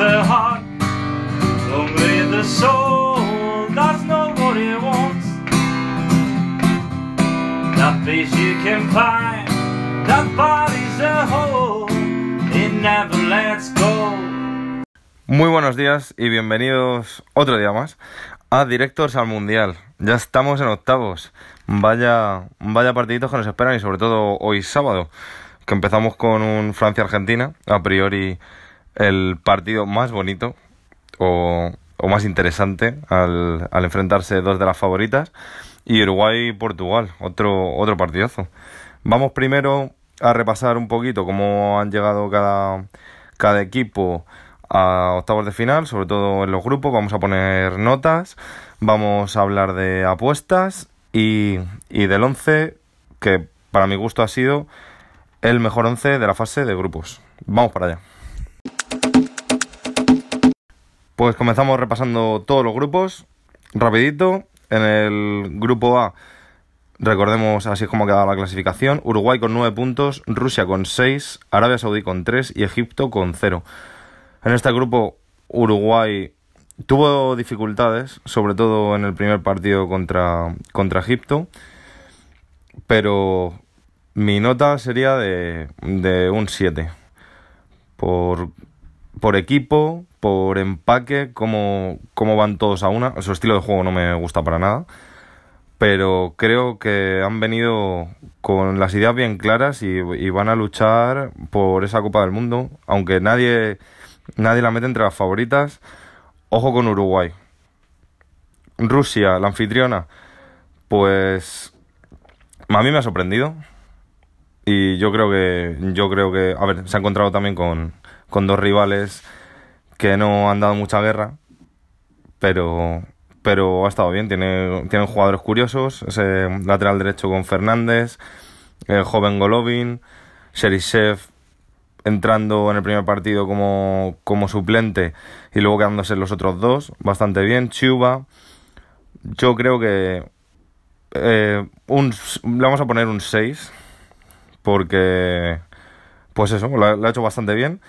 the heart, only the soul what it wants. That peace you can find, that body's a whole, it never lets go. Muy buenos días y bienvenidos otro día más a Directors al Mundial. Ya estamos en octavos. Vaya, vaya partiditos que nos esperan y sobre todo hoy sábado, que empezamos con un Francia-Argentina, a priori el partido más bonito o, o más interesante al, al, enfrentarse dos de las favoritas y Uruguay-Portugal, otro, otro partidazo. Vamos primero a repasar un poquito cómo han llegado cada, cada equipo a octavos de final, sobre todo en los grupos. Vamos a poner notas, vamos a hablar de apuestas y, y del 11 que para mi gusto ha sido el mejor 11 de la fase de grupos. Vamos para allá. Pues comenzamos repasando todos los grupos. Rapidito. En el grupo A, recordemos así es como ha quedado la clasificación. Uruguay con 9 puntos, Rusia con 6, Arabia Saudí con 3 y Egipto con 0. En este grupo, Uruguay tuvo dificultades, sobre todo en el primer partido contra, contra Egipto. Pero mi nota sería de, de un 7. Por, por equipo, por empaque, cómo, cómo van todos a una. Su estilo de juego no me gusta para nada. Pero creo que han venido con las ideas bien claras y, y van a luchar por esa Copa del Mundo. Aunque nadie, nadie la mete entre las favoritas. Ojo con Uruguay. Rusia, la anfitriona, pues a mí me ha sorprendido. Y yo creo que, yo creo que, a ver, se ha encontrado también con, con dos rivales que no han dado mucha guerra, pero, pero ha estado bien. Tiene, tienen jugadores curiosos, ese lateral derecho con Fernández, el joven Golovin, Sherishev entrando en el primer partido como, como suplente y luego quedándose los otros dos, bastante bien. Chuba, yo creo que eh, un, le vamos a poner un 6 porque pues eso, lo lo ha hecho bastante bien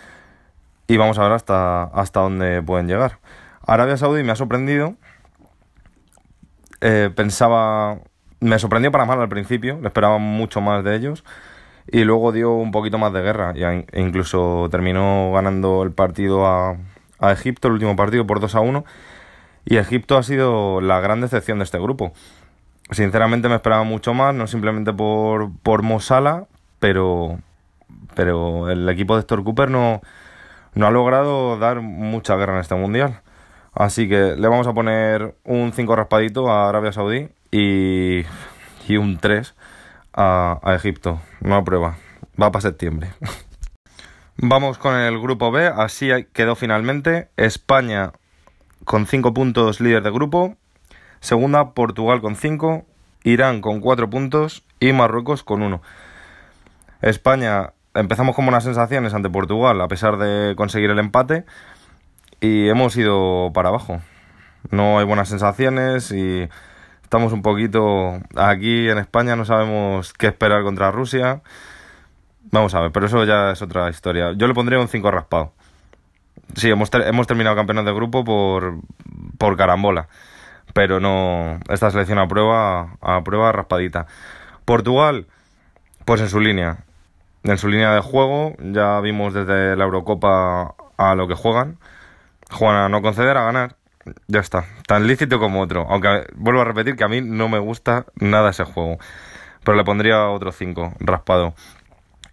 y vamos a ver hasta, hasta dónde pueden llegar. Arabia Saudí me ha sorprendido. Eh, pensaba. Me sorprendió para mal al principio, le esperaba mucho más de ellos. Y luego dio un poquito más de guerra. E incluso terminó ganando el partido a, a Egipto, el último partido, por 2 a 1. Y Egipto ha sido la gran decepción de este grupo. Sinceramente me esperaba mucho más, no simplemente por, por Mosala, pero, pero el equipo de Héctor Cooper no, no ha logrado dar mucha guerra en este mundial. Así que le vamos a poner un 5 raspadito a Arabia Saudí y, y un 3 a, Egipto. No prueba. Va para septiembre. Vamos con el grupo B. Así quedó finalmente. España con 5 puntos líder de grupo. Segunda, Portugal con 5. Irán con 4 puntos. Y Marruecos con 1. España empezamos con buenas sensaciones ante Portugal, a pesar de conseguir el empate, y hemos ido para abajo. No hay buenas sensaciones y estamos un poquito aquí en España, no sabemos qué esperar contra Rusia. Vamos a ver, pero eso ya es otra historia. Yo le pondría un 5 raspado. Sí, hemos, ter hemos terminado campeones de grupo por, por carambola, pero no, esta selección a prueba, a prueba raspadita. Portugal, pues en su línea en su línea de juego. Ya vimos desde la Eurocopa a lo que juegan. Juegan a no conceder, a ganar. Ya está. Tan lícito como otro. Aunque vuelvo a repetir que a mí no me gusta nada ese juego. Pero le pondría otro 5, raspado.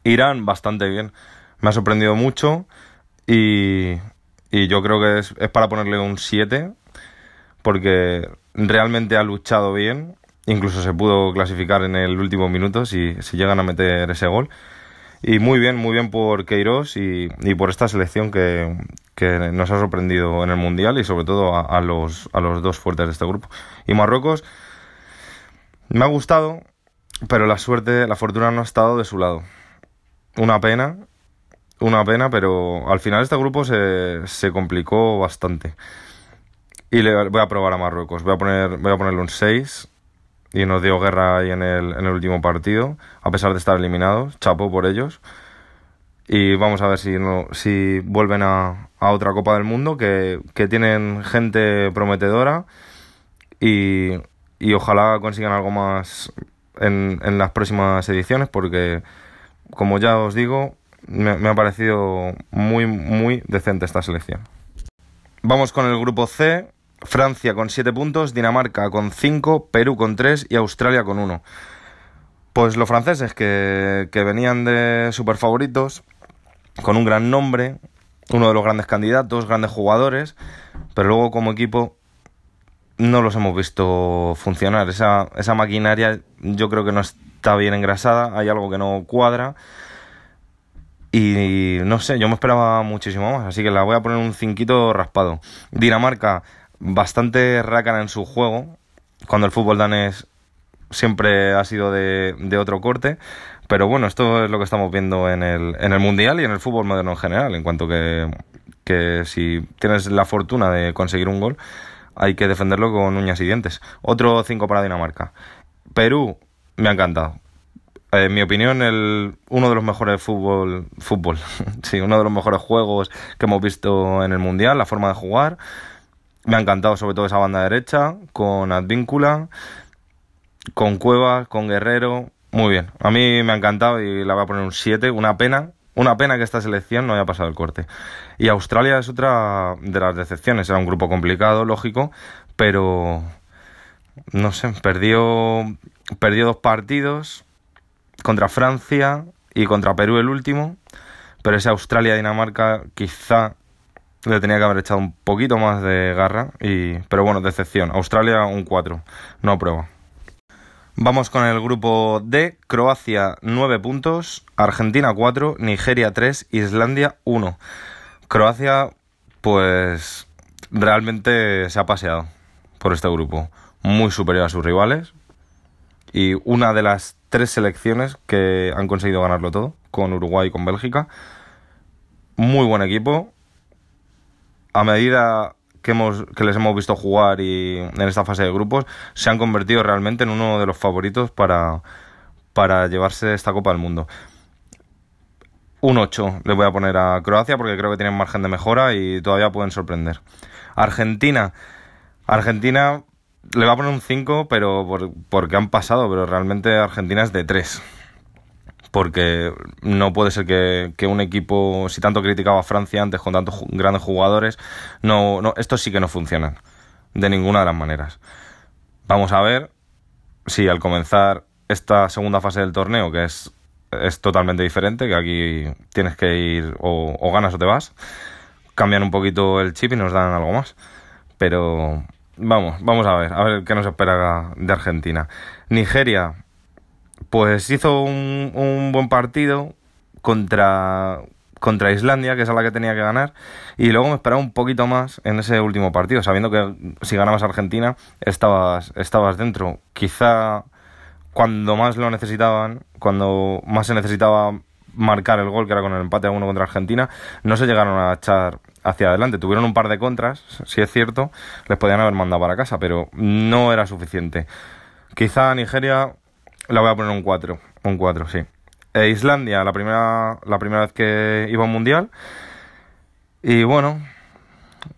Irán, bastante bien. Me ha sorprendido mucho. Y, y yo creo que es, es para ponerle un 7. Porque realmente ha luchado bien. Incluso se pudo clasificar en el último minuto si, si llegan a meter ese gol. Y muy bien, muy bien por Queiroz y, por esta selección que, nos ha sorprendido en el Mundial y sobre todo a, a, los, a los dos fuertes de este grupo. Y Marruecos me ha gustado, pero la suerte, la fortuna no ha estado de su lado. Una pena, una pena, pero al final este grupo se, se complicó bastante. Y le voy a probar a Marruecos. Voy a, poner, voy a ponerle un 6 y nos dio guerra ahí en el, en el último partido, a pesar de estar eliminados, chapo por ellos. y vamos a ver si, no, si vuelven a, a otra Copa del Mundo, que, que tienen gente prometedora y, y ojalá consigan algo más en, en, las próximas ediciones, porque como ya os digo, me, me ha parecido muy, muy decente esta selección. Vamos con el grupo C, Francia con 7 puntos, Dinamarca con 5, Perú con 3 y Australia con 1. Pues los franceses que, que venían de super favoritos, con un gran nombre, uno de los grandes candidatos, grandes jugadores, pero luego como equipo no los hemos visto funcionar. Esa, esa maquinaria yo creo que no está bien engrasada, hay algo que no cuadra. Y no sé, yo me esperaba muchísimo más, así que la voy a poner un cinquito raspado. Dinamarca, bastante rácana en su juego, cuando el fútbol danés siempre ha sido de, otro corte. Pero bueno, esto es lo que estamos viendo en el, en el Mundial y en el fútbol moderno en general, en cuanto que, que si tienes la fortuna de conseguir un gol, hay que defenderlo con uñas y dientes. Otro 5 para Dinamarca. Perú, me ha encantado. En mi opinión, el, uno de los mejores fútbol, fútbol, sí, uno de los mejores juegos que hemos visto en el Mundial, la forma de jugar. Me ha encantado sobre todo esa banda derecha, con Advíncula, con Cuevas, con Guerrero. Muy bien, a mí me ha encantado y la voy a poner un 7. Una pena, una pena que esta selección no haya pasado el corte. Y Australia es otra de las decepciones. Era un grupo complicado, lógico, pero no sé, perdió, perdió dos partidos contra Francia y contra Perú el último. Pero ese Australia-Dinamarca quizá le tenía que haber echado un poquito más de garra. Y, pero bueno, decepción. Australia un 4, no aprueba. Vamos con el grupo D, Croacia 9 puntos, Argentina 4, Nigeria 3, Islandia 1. Croacia, pues realmente se ha paseado por este grupo, muy superior a sus rivales y una de las tres selecciones que han conseguido ganarlo todo, con Uruguay y con Bélgica. Muy buen equipo. A medida que, hemos, que les hemos visto jugar y en esta fase de grupos se han convertido realmente en uno de los favoritos para, para llevarse esta Copa del Mundo. Un 8 le voy a poner a Croacia porque creo que tienen margen de mejora y todavía pueden sorprender. Argentina. Argentina le va a poner un 5, pero por, porque han pasado, pero realmente Argentina es de 3 porque no puede ser que, que, un equipo, si tanto criticaba a Francia antes con tantos grandes jugadores, no, no, estos sí que no funcionan, de ninguna de las maneras. Vamos a ver si al comenzar esta segunda fase del torneo, que es, es totalmente diferente, que aquí tienes que ir o, o ganas o te vas, cambian un poquito el chip y nos dan algo más. Pero vamos, vamos a ver, a ver qué nos espera de Argentina. Nigeria, pues hizo un, un buen partido contra, contra Islandia, que es a la que tenía que ganar, y luego me esperaba un poquito más en ese último partido, sabiendo que si ganabas Argentina estabas, estabas dentro. Quizá cuando más lo necesitaban, cuando más se necesitaba marcar el gol, que era con el empate a uno contra Argentina, no se llegaron a echar hacia adelante. Tuvieron un par de contras, si es cierto, les podían haber mandado para casa, pero no era suficiente. Quizá Nigeria la voy a poner un 4. Un 4, sí. E Islandia, la primera, la primera vez que iba a un mundial. Y bueno,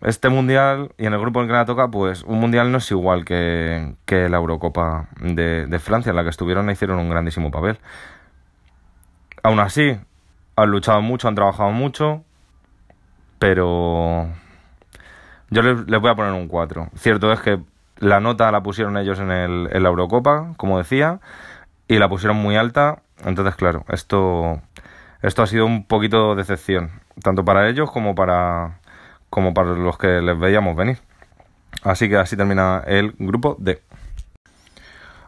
este mundial y en el grupo en el que la toca, pues un mundial no es igual que, que la Eurocopa de, Francia, en la que estuvieron e hicieron un grandísimo papel. Aún así, han luchado mucho, han trabajado mucho, pero yo les, les voy a poner un 4. Cierto es que la nota la pusieron ellos en, el, en la Eurocopa, como decía y la pusieron muy alta. Entonces, claro, esto, esto ha sido un poquito de decepción, tanto para ellos como para, como para los que les veíamos venir. Así que así termina el grupo D.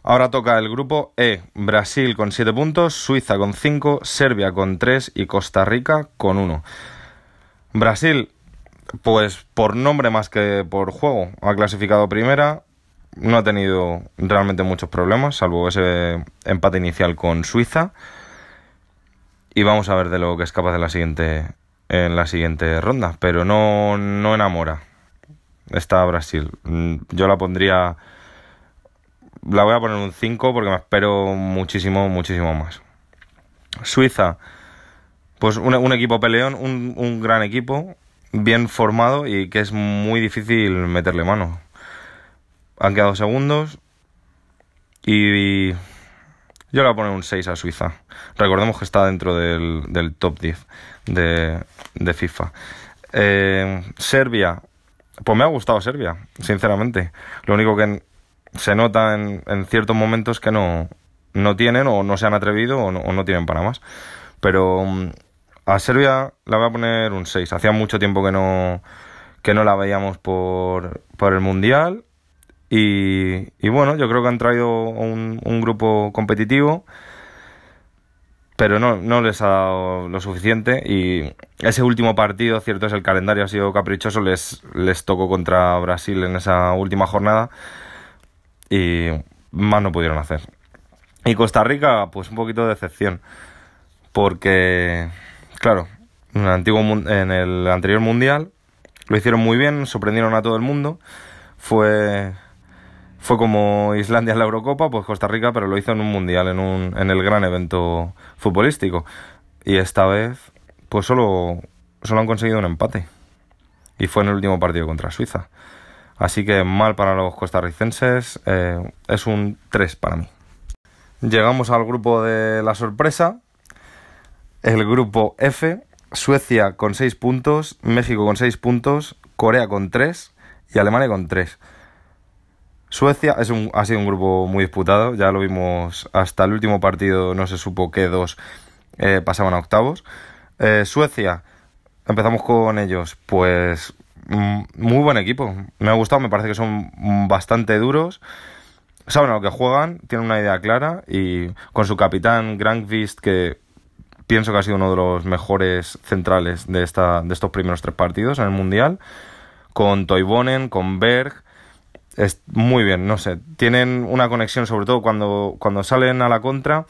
Ahora toca el grupo E, Brasil con 7 puntos, Suiza con 5, Serbia con 3 y Costa Rica con 1. Brasil, pues por nombre más que por juego, ha clasificado primera, no ha tenido realmente muchos problemas, salvo ese empate inicial con Suiza. Y vamos a ver de lo que es capaz de la siguiente, en la siguiente ronda. Pero no, no enamora. Está Brasil. Mm, yo la pondría. La voy a poner un 5 porque me espero muchísimo, muchísimo más. Suiza. pues un, un equipo peleón, un, un gran equipo, bien formado y que es muy difícil meterle mano. Han quedado segundos y yo le voy a poner un 6 a Suiza. Recordemos que está dentro del, top 10 de, FIFA. Eh, Serbia, pues me ha gustado Serbia, sinceramente. Lo único que se nota en, en ciertos momentos que no, no tienen o no se han atrevido o no, o no tienen para más. Pero mm, a Serbia la voy a poner un 6. Hacía mucho tiempo que no, que no la veíamos por, por el Mundial. Y, y, bueno, yo creo que han traído un, grupo competitivo, pero no, no, les ha dado lo suficiente. Y ese último partido, cierto es, el calendario ha sido caprichoso, les, les tocó contra Brasil en esa última jornada y más no pudieron hacer. Y Costa Rica, pues un poquito de decepción, porque Claro, en el, antiguo, en el anterior mundial lo hicieron muy bien, sorprendieron a todo el mundo. Fue, fue como Islandia en la Eurocopa, pues Costa Rica, pero lo hizo en un mundial, en, un, en el gran evento futbolístico. Y esta vez, pues solo, solo han conseguido un empate. Y fue en el último partido contra Suiza. Así que mal para los costarricenses, eh, es un 3 para mí. Llegamos al grupo de la sorpresa, el grupo F, Suecia con 6 puntos, México con 6 puntos, Corea con 3 y Alemania con 3. Suecia es un, ha sido un grupo muy disputado, ya lo vimos hasta el último partido, no se supo qué dos eh, pasaban a octavos. Eh, Suecia, empezamos con ellos, pues mm, muy buen equipo, me ha gustado, me parece que son bastante duros, saben a lo que juegan, tienen una idea clara y con su capitán Grankvist que pienso que ha sido uno de los mejores centrales de, esta, de estos primeros tres partidos en el Mundial. Con Toivonen, con Berg. Es muy bien, no sé. Tienen una conexión, sobre todo cuando, cuando salen a la contra.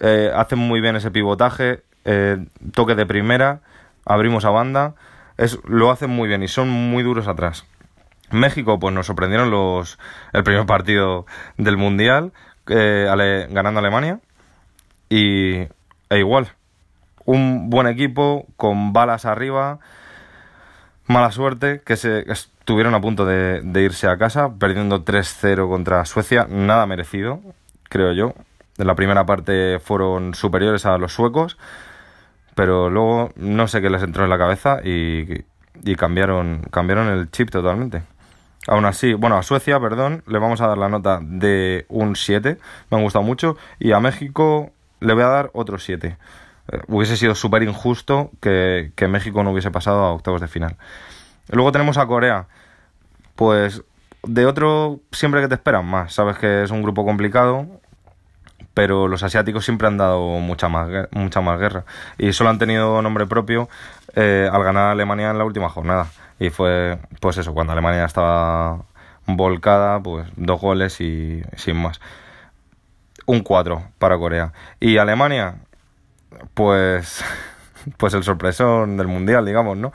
Eh, hacen muy bien ese pivotaje. Eh, toque de primera. Abrimos a banda. Es, lo hacen muy bien y son muy duros atrás. México, pues nos sorprendieron los el primer partido del Mundial, eh, ganando Alemania. Y e igual, un buen equipo con balas arriba. Mala suerte que se estuvieron a punto de, de irse a casa, perdiendo 3-0 contra Suecia. Nada merecido, creo yo. En la primera parte fueron superiores a los suecos, pero luego no sé qué les entró en la cabeza y, cambiaron, cambiaron el chip totalmente. Aún así, bueno, a Suecia, perdón, le vamos a dar la nota de un 7, me han gustado mucho, y a México le voy a dar otro 7. Eh, hubiese sido súper injusto que, que, México no hubiese pasado a octavos de final. Luego tenemos a Corea. Pues de otro siempre que te esperan más. Sabes que es un grupo complicado, pero los asiáticos siempre han dado mucha más, mucha más guerra. Y solo han tenido nombre propio eh, al ganar a Alemania en la última jornada. Y fue, pues eso, cuando Alemania estaba volcada, pues dos goles y sin más. Un 4 para Corea. Y Alemania, pues, pues el sorpresón del mundial, digamos, ¿no?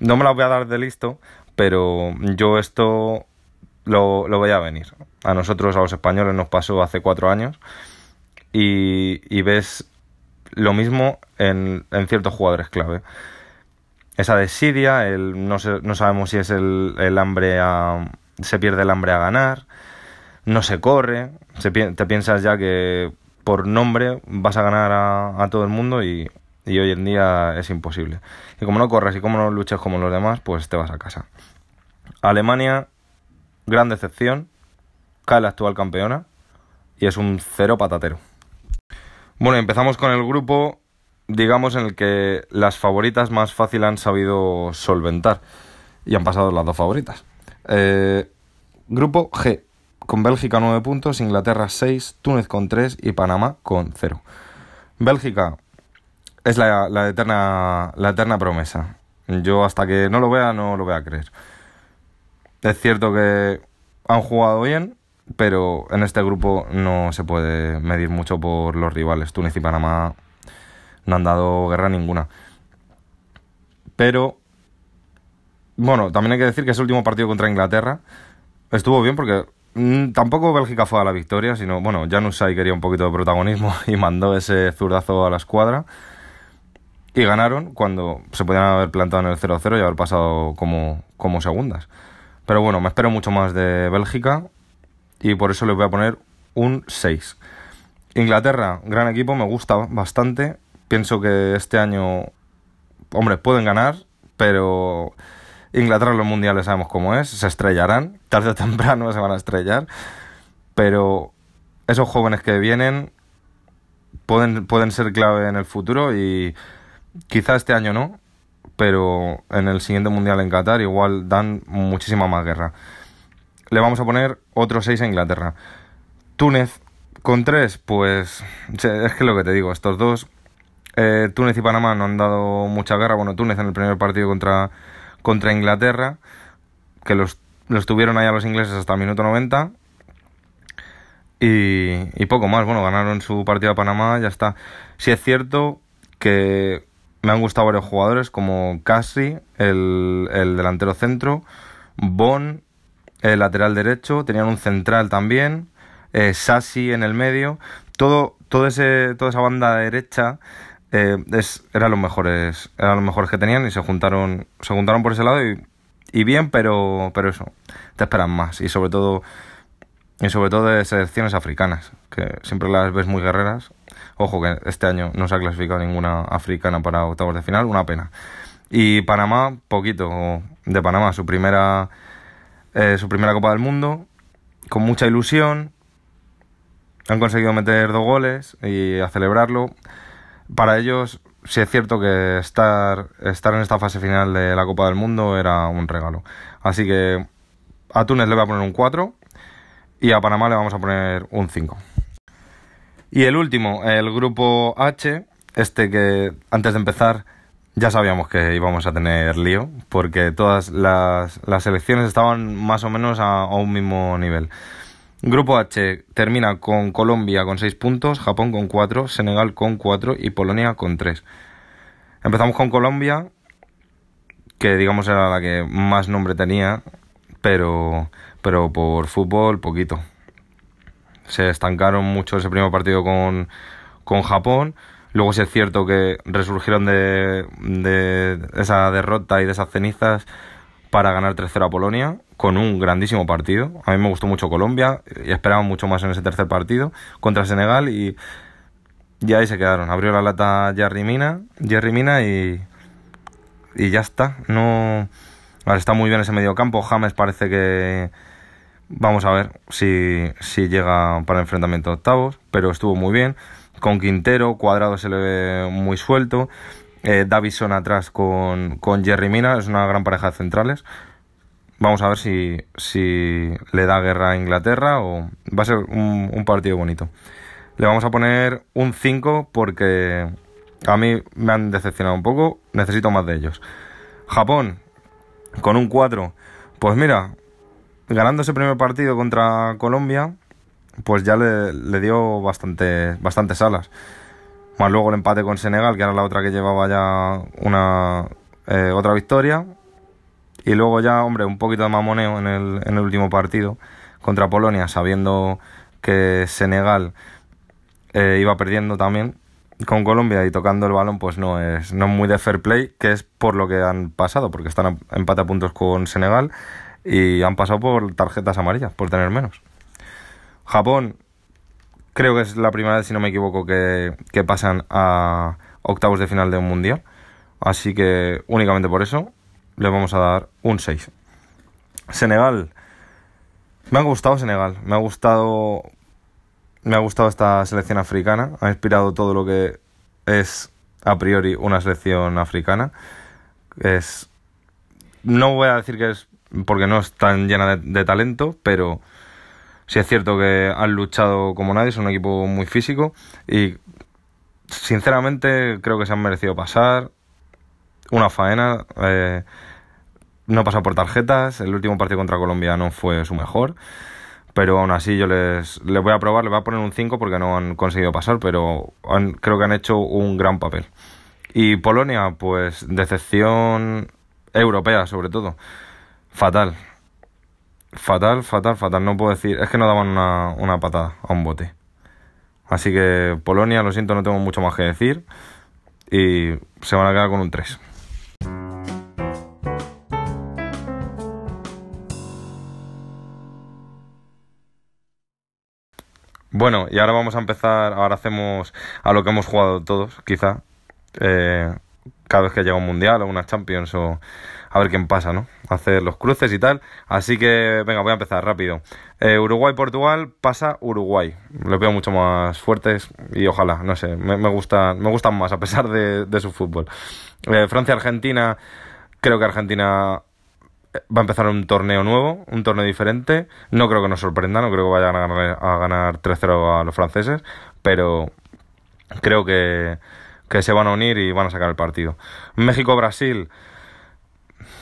No me la voy a dar de listo, pero yo esto lo, lo voy a venir. A nosotros, a los españoles, nos pasó hace cuatro años y, y ves lo mismo en, en, ciertos jugadores clave. Esa desidia, el, no, sé, no sabemos si es el, el hambre a... se pierde el hambre a ganar, no se corre, se, te piensas ya que por nombre vas a ganar a, todo el mundo y, y, hoy en día es imposible. Y como no corres y como no luches como los demás, pues te vas a casa. Alemania, gran decepción, cae la actual campeona y es un cero patatero. Bueno, empezamos con el grupo, digamos, en el que las favoritas más fácil han sabido solventar y han pasado las dos favoritas. Eh, grupo G, con Bélgica 9 puntos, Inglaterra 6, Túnez con 3 y Panamá con 0. Bélgica es la, la, eterna, la eterna promesa. Yo hasta que no lo vea no lo voy a creer. Es cierto que han jugado bien, pero en este grupo no se puede medir mucho por los rivales. Túnez y Panamá no han dado guerra ninguna. Pero, bueno, también hay que decir que ese último partido contra Inglaterra estuvo bien porque tampoco Bélgica fue a la victoria, sino, bueno, Janusay quería un poquito de protagonismo y mandó ese zurdazo a la escuadra. y ganaron cuando se podían haber plantado en el 0-0 y haber pasado como, como segundas. Pero bueno, me espero mucho más de Bélgica y por eso les voy a poner un 6. Inglaterra, gran equipo, me gusta bastante. Pienso que este año, hombre, pueden ganar, pero Inglaterra los mundiales sabemos cómo es, se estrellarán, tarde o temprano se van a estrellar, pero esos jóvenes que vienen pueden, pueden ser clave en el futuro y quizá este año no, pero en el siguiente mundial en Qatar igual dan muchísima más guerra. Le vamos a poner otro 6 a Inglaterra. Túnez con 3, pues es que lo que te digo, estos dos, eh, Túnez y Panamá no han dado mucha guerra. Bueno, Túnez en el primer partido contra, contra Inglaterra, que los, los tuvieron ahí a los ingleses hasta el minuto 90. Y, y poco más, bueno, ganaron su partido a Panamá, ya está. Si es cierto que me han gustado varios jugadores como Casi, el, delantero centro, Bon, el lateral derecho, tenían un central también, eh, Sassi en el medio, todo, todo ese, toda esa banda derecha eh, es, eran los mejores, eran los mejores que tenían y se juntaron, se juntaron por ese lado y, y bien, pero, pero eso, te esperan más y sobre todo y sobre todo de selecciones africanas, que siempre las ves muy guerreras Ojo que este año no se ha clasificado ninguna africana para octavos de final, una pena. Y Panamá, poquito de Panamá, su primera, eh, su primera Copa del Mundo, con mucha ilusión. Han conseguido meter dos goles y a celebrarlo. Para ellos, sí es cierto que estar, estar en esta fase final de la Copa del Mundo era un regalo. Así que a Túnez le voy a poner un 4 y a Panamá le vamos a poner un 5. Y el último, el grupo H, este que antes de empezar ya sabíamos que íbamos a tener lío, porque todas las, las selecciones estaban más o menos a, un mismo nivel. Grupo H termina con Colombia con 6 puntos, Japón con 4, Senegal con 4 y Polonia con 3. Empezamos con Colombia, que digamos era la que más nombre tenía, pero, pero por fútbol poquito se estancaron mucho ese primer partido con, con Japón. Luego sí es cierto que resurgieron de, de esa derrota y de esas cenizas para ganar 3-0 a Polonia con un grandísimo partido. A mí me gustó mucho Colombia y esperaba mucho más en ese tercer partido contra Senegal y, y ahí se quedaron. Abrió la lata Jerry Mina, Jerry Mina y, y ya está. No, está muy bien ese medio campo. James parece que Vamos a ver si, si llega para el enfrentamiento de octavos, pero estuvo muy bien. Con Quintero, Cuadrado se le ve muy suelto. Eh, Davison atrás con, con Jerry Mina, es una gran pareja de centrales. Vamos a ver si, si le da guerra a Inglaterra o va a ser un, partido bonito. Le vamos a poner un 5 porque a mí me han decepcionado un poco, necesito más de ellos. Japón, con un 4, pues mira, ganando ese primer partido contra Colombia, pues ya le, dio bastante, bastantes alas. Más luego el empate con Senegal, que era la otra que llevaba ya una eh, otra victoria. Y luego ya, hombre, un poquito de mamoneo en el, en el último partido contra Polonia, sabiendo que Senegal eh, iba perdiendo también con Colombia y tocando el balón, pues no es, no muy de fair play, que es por lo que han pasado, porque están a empate a puntos con Senegal y han pasado por tarjetas amarillas, por tener menos. Japón, creo que es la primera vez, si no me equivoco, que, que pasan a octavos de final de un mundial. Así que únicamente por eso le vamos a dar un 6. Senegal. Me ha gustado Senegal. Me ha gustado. Me ha gustado esta selección africana. Ha inspirado todo lo que es a priori una selección africana. Es. No voy a decir que es porque no es tan llena de, talento, pero sí es cierto que han luchado como nadie, es un equipo muy físico y sinceramente creo que se han merecido pasar una faena. Eh, no pasado por tarjetas, el último partido contra Colombia no fue su mejor, pero aún así yo les, les voy a probar, les voy a poner un 5 porque no han conseguido pasar, pero creo que han hecho un gran papel. Y Polonia, pues decepción europea sobre todo. Fatal. Fatal, fatal, fatal. No puedo decir. Es que no daban una, una patada a un bote. Así que Polonia, lo siento, no tengo mucho más que decir. y se van a quedar con un 3. Bueno, y ahora vamos a empezar, ahora hacemos a lo que hemos jugado todos, quizá, eh, cada vez que llega un mundial o una Champions o a ver quién pasa, ¿no? Hacer los cruces y tal. Así que, venga, voy a empezar rápido. Eh, Uruguay-Portugal pasa Uruguay. Los veo mucho más fuertes y ojalá, no sé, me, me, gustan, me gustan más a pesar de, su fútbol. Eh, Francia-Argentina, creo que Argentina va a empezar un torneo nuevo, un torneo diferente. No creo que nos sorprenda, no creo que vayan a ganar, a ganar 3-0 a los franceses, pero creo que, que se van a unir y van a sacar el partido. México-Brasil.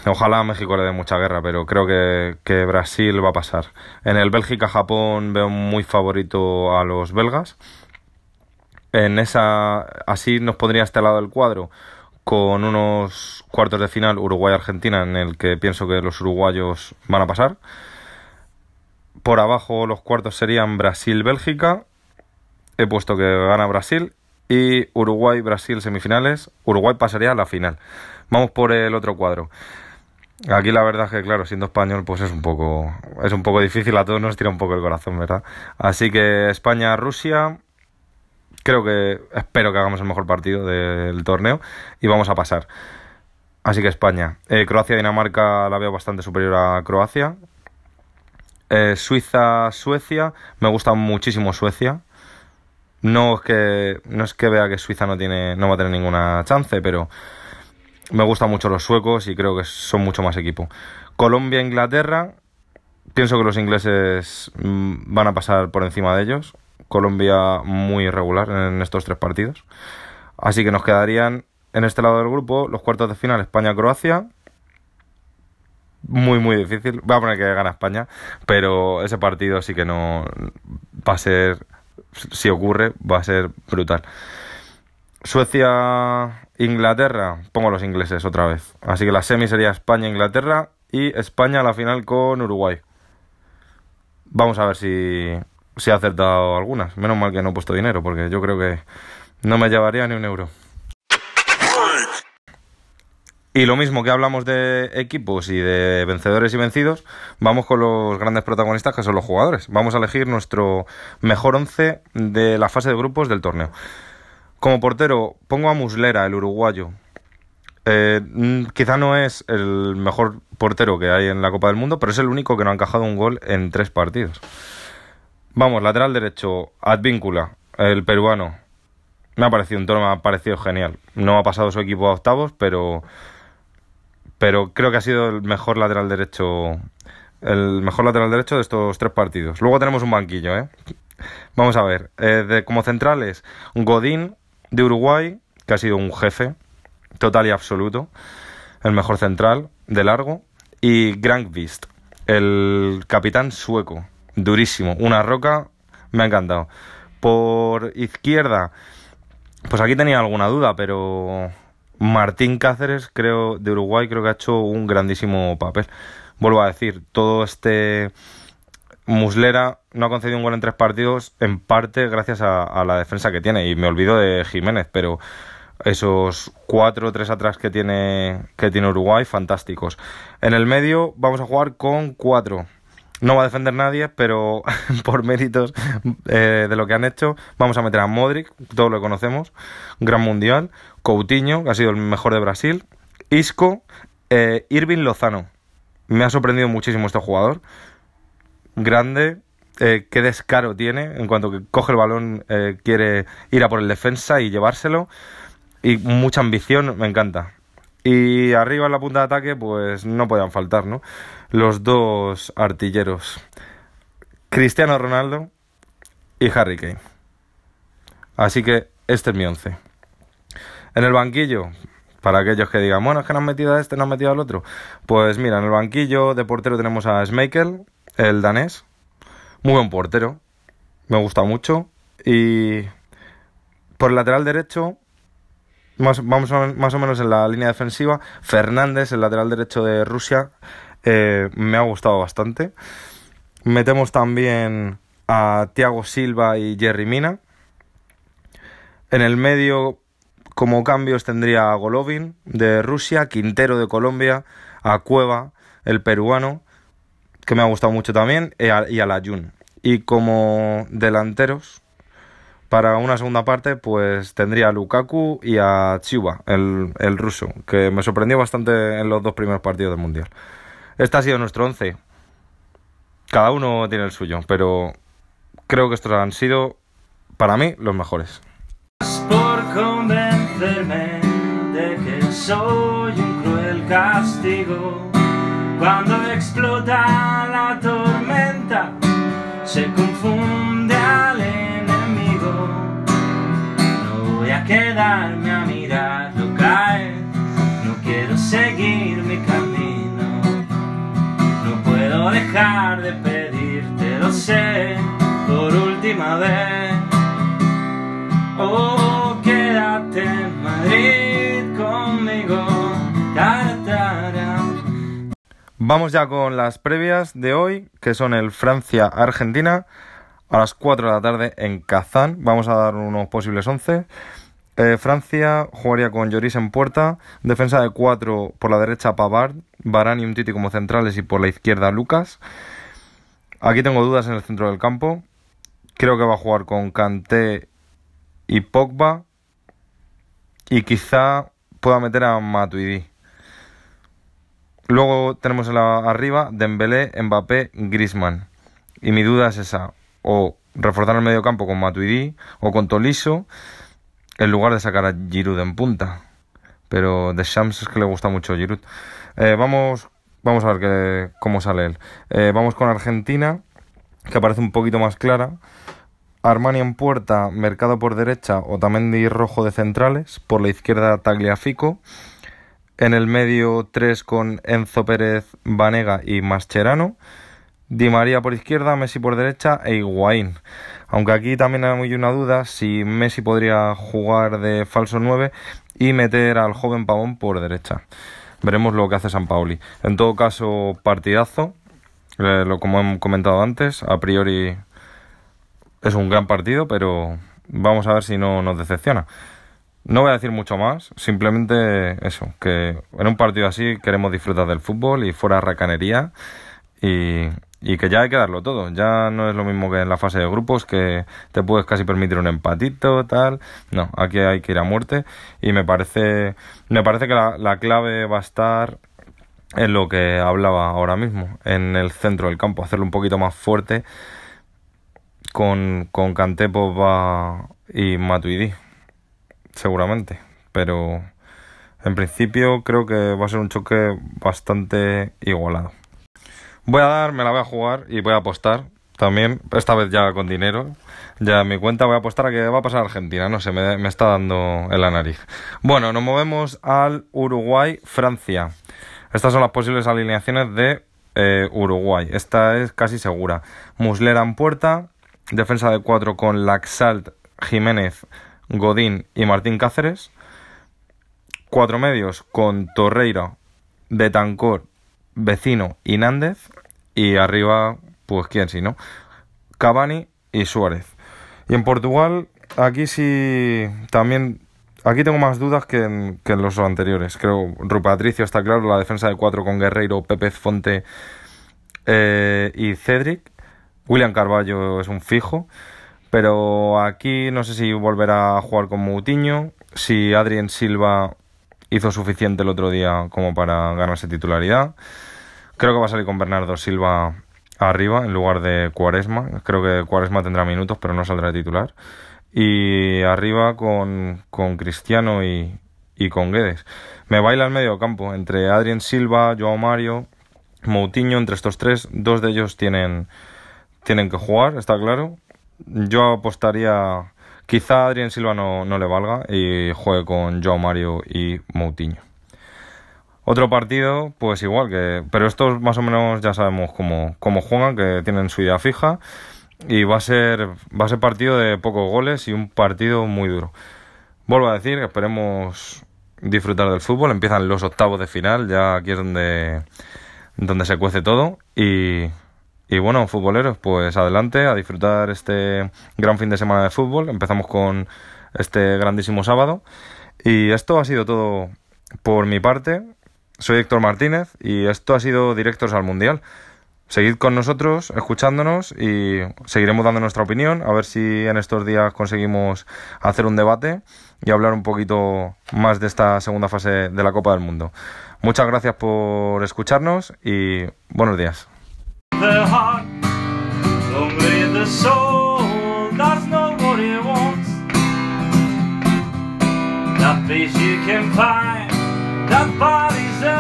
Ojalá México le dé mucha guerra, pero creo que, Brasil va a pasar. En el Bélgica-Japón veo muy favorito a los belgas. En esa, así nos pondría este lado del cuadro con unos cuartos de final Uruguay-Argentina en el que pienso que los uruguayos van a pasar. Por abajo los cuartos serían Brasil-Bélgica. He puesto que gana Brasil. Y Uruguay-Brasil semifinales. Uruguay pasaría a la final. Vamos por el otro cuadro. Aquí la verdad es que, claro, siendo español, pues es un poco, es un poco difícil, a todos nos tira un poco el corazón, ¿verdad? Así que España-Rusia, creo que, espero que hagamos el mejor partido del torneo y vamos a pasar. Así que España. Eh, Croacia-Dinamarca la veo bastante superior a Croacia. Eh, Suiza-Suecia, me gusta muchísimo Suecia. No es que no es que vea que Suiza no tiene no va a tener ninguna chance, pero me gustan mucho los suecos y creo que son mucho más equipo. Colombia, Inglaterra. Pienso que los ingleses mm, van a pasar por encima de ellos. Colombia muy irregular en estos tres partidos. Así que nos quedarían en este lado del grupo los cuartos de final España-Croacia. Muy, muy difícil. Voy a poner que gana España, pero ese partido sí que no va a ser, si ocurre, va a ser brutal. Suecia Inglaterra, pongo los ingleses otra vez. Así que la semi sería España-Inglaterra y España a la final con Uruguay. Vamos a ver si, si ha acertado algunas. Menos mal que no he puesto dinero, porque yo creo que no me llevaría ni un euro. Y lo mismo que hablamos de equipos y de vencedores y vencidos, vamos con los grandes protagonistas que son los jugadores. Vamos a elegir nuestro mejor once de la fase de grupos del torneo. Como portero pongo a Muslera, el uruguayo. Eh, mm, quizá no es el mejor portero que hay en la Copa del Mundo, pero es el único que no ha encajado un gol en tres partidos. Vamos, lateral derecho, Advíncula, el peruano. Me ha parecido un tono, me ha parecido genial. No ha pasado su equipo a octavos, pero pero creo que ha sido el mejor lateral derecho el mejor lateral derecho de estos tres partidos. Luego tenemos un banquillo, ¿eh? Vamos a ver. Eh, como centrales, Godín, de Uruguay, que ha sido un jefe total y absoluto, el mejor central de largo, y Grankvist, el capitán sueco, durísimo, una roca, me ha encantado. Por izquierda, pues aquí tenía alguna duda, pero Martín Cáceres, creo, de Uruguay, creo que ha hecho un grandísimo papel. Vuelvo a decir, todo este Muslera no ha concedido un gol en tres partidos, en parte gracias a, la defensa que tiene. Y me olvido de Jiménez, pero esos cuatro o tres atrás que tiene, que tiene Uruguay, fantásticos. En el medio vamos a jugar con cuatro. No va a defender nadie, pero por méritos eh, de lo que han hecho, vamos a meter a Modric, todo lo conocemos, gran mundial, Coutinho, que ha sido el mejor de Brasil, Isco, eh, Irving Lozano. Me ha sorprendido muchísimo este jugador grande, eh, qué descaro tiene en cuanto que coge el balón, eh, quiere ir a por el defensa y llevárselo. Y mucha ambición, me encanta. Y arriba en la punta de ataque, pues no podían faltar, ¿no? Los dos artilleros. Cristiano Ronaldo y Harry Kane. Así que este es mi once. En el banquillo, para aquellos que digan, bueno, es que no han metido a este, no han metido al otro. Pues mira, en el banquillo de portero tenemos a Schmeichel, el danés. Muy buen portero. Me gusta mucho. Y por el lateral derecho, más, vamos más o menos en la línea defensiva. Fernández, el lateral derecho de Rusia, eh, me ha gustado bastante. Metemos también a Thiago Silva y Jerry Mina. En el medio, como cambios tendría a Golovin de Rusia, Quintero de Colombia, a Cueva, el peruano, que me ha gustado mucho también, y a, y a la Jun. Y como delanteros, para una segunda parte, pues tendría a Lukaku y a Chiuba, el, el ruso, que me sorprendió bastante en los dos primeros partidos del Mundial. Este ha sido nuestro once. Cada uno tiene el suyo, pero creo que estos han sido, para mí, los mejores. Por convencerme de que soy un cruel castigo. Cuando explota la tormenta, se confunde Quedarme a mirarlo caer, no quiero seguir mi camino. No puedo dejar de pedirte, lo sé, por última vez. Oh, quédate en Madrid conmigo. Vamos ya con las previas de hoy, que son el Francia-Argentina, a las 4 de la tarde en Kazán. Vamos a dar unos posibles 11. Eh, Francia jugaría con Lloris en puerta, defensa de 4 por la derecha Pavard, Varane y un Titi como centrales y por la izquierda Lucas. Aquí tengo dudas en el centro del campo. Creo que va a jugar con Kanté y Pogba. Y quizá pueda meter a Matuidi. Luego tenemos en la, arriba Dembélé, Mbappé, Griezmann. Y mi duda es esa. O reforzar el medio campo con Matuidi o con Tolisso en lugar de sacar a Giroud en punta. Pero de Shams es que le gusta mucho Giroud. Eh, vamos, vamos a ver que, cómo sale él. Eh, vamos con Argentina, que parece un poquito más clara. Armani en puerta, Mercado por derecha, Otamendi rojo de centrales, por la izquierda Tagliafico. En el medio 3 con Enzo Pérez, Vanega y Mascherano. Di María por izquierda, Messi por derecha e Higuaín. Aunque aquí también hay una duda si Messi podría jugar de falso 9 y meter al joven Pavón por derecha. Veremos lo que hace San Pauli. En todo caso, partidazo. Eh, lo como hemos comentado antes, a priori es un gran partido, pero vamos a ver si no nos decepciona. No voy a decir mucho más, simplemente eso, que en un partido así queremos disfrutar del fútbol y fuera racanería y, y que ya hay que darlo todo. Ya no es lo mismo que en la fase de grupos, que te puedes casi permitir un empatito, tal. No, aquí hay que ir a muerte y me parece, me parece que la, la clave va a estar en lo que hablaba ahora mismo, en el centro del campo, hacerlo un poquito más fuerte con, con y Matuidi, seguramente. Pero en principio creo que va a ser un choque bastante igualado. Voy a dar, me la voy a jugar y voy a apostar también, esta vez ya con dinero. Ya en mi cuenta voy a apostar a que va a pasar Argentina, no sé, me, está dando en la nariz. Bueno, nos movemos al Uruguay-Francia. Estas son las posibles alineaciones de eh, Uruguay. Esta es casi segura. Muslera en puerta, defensa de cuatro con Laxalt, Jiménez, Godín y Martín Cáceres. Cuatro medios con Torreira, Betancor, Vecino y Nández. Y arriba, pues quién si no, Cavani y Suárez. Y en Portugal, aquí sí también. Aquí tengo más dudas que en, que en los anteriores. Creo Rupatricio está claro, la defensa de cuatro con Guerreiro, Pepe Fonte eh, y Cedric. William Carballo es un fijo. Pero aquí no sé si volverá a jugar con Moutinho, si Adrien Silva hizo suficiente el otro día como para ganarse titularidad. Creo que va a salir con Bernardo Silva arriba en lugar de Cuaresma. Creo que Cuaresma tendrá minutos, pero no saldrá de titular. Y arriba con, con Cristiano y, y con Guedes. Me baila el medio campo entre Adrien Silva, Joao Mario, Moutinho, entre estos tres. Dos de ellos tienen, tienen que jugar, está claro. Yo apostaría. Quizá Adrien Silva no, no le valga y juegue con Joao Mario y Moutinho. Otro partido, pues igual que. Pero estos más o menos ya sabemos cómo, cómo juegan, que tienen su idea fija. Y va a ser. Va a ser partido de pocos goles y un partido muy duro. Vuelvo a decir, esperemos disfrutar del fútbol. Empiezan los octavos de final, ya aquí es donde, donde se cuece todo. Y, y bueno, futboleros, pues adelante a disfrutar este gran fin de semana de fútbol. Empezamos con este grandísimo sábado. Y esto ha sido todo por mi parte. Soy Héctor Martínez y esto ha sido Directos al Mundial. Seguid con nosotros, escuchándonos y seguiremos dando nuestra opinión, a ver si en estos días conseguimos hacer un debate y hablar un poquito más de esta segunda fase de la Copa del Mundo. Muchas gracias por escucharnos y buenos días. That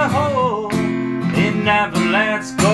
a whole, it never lets go.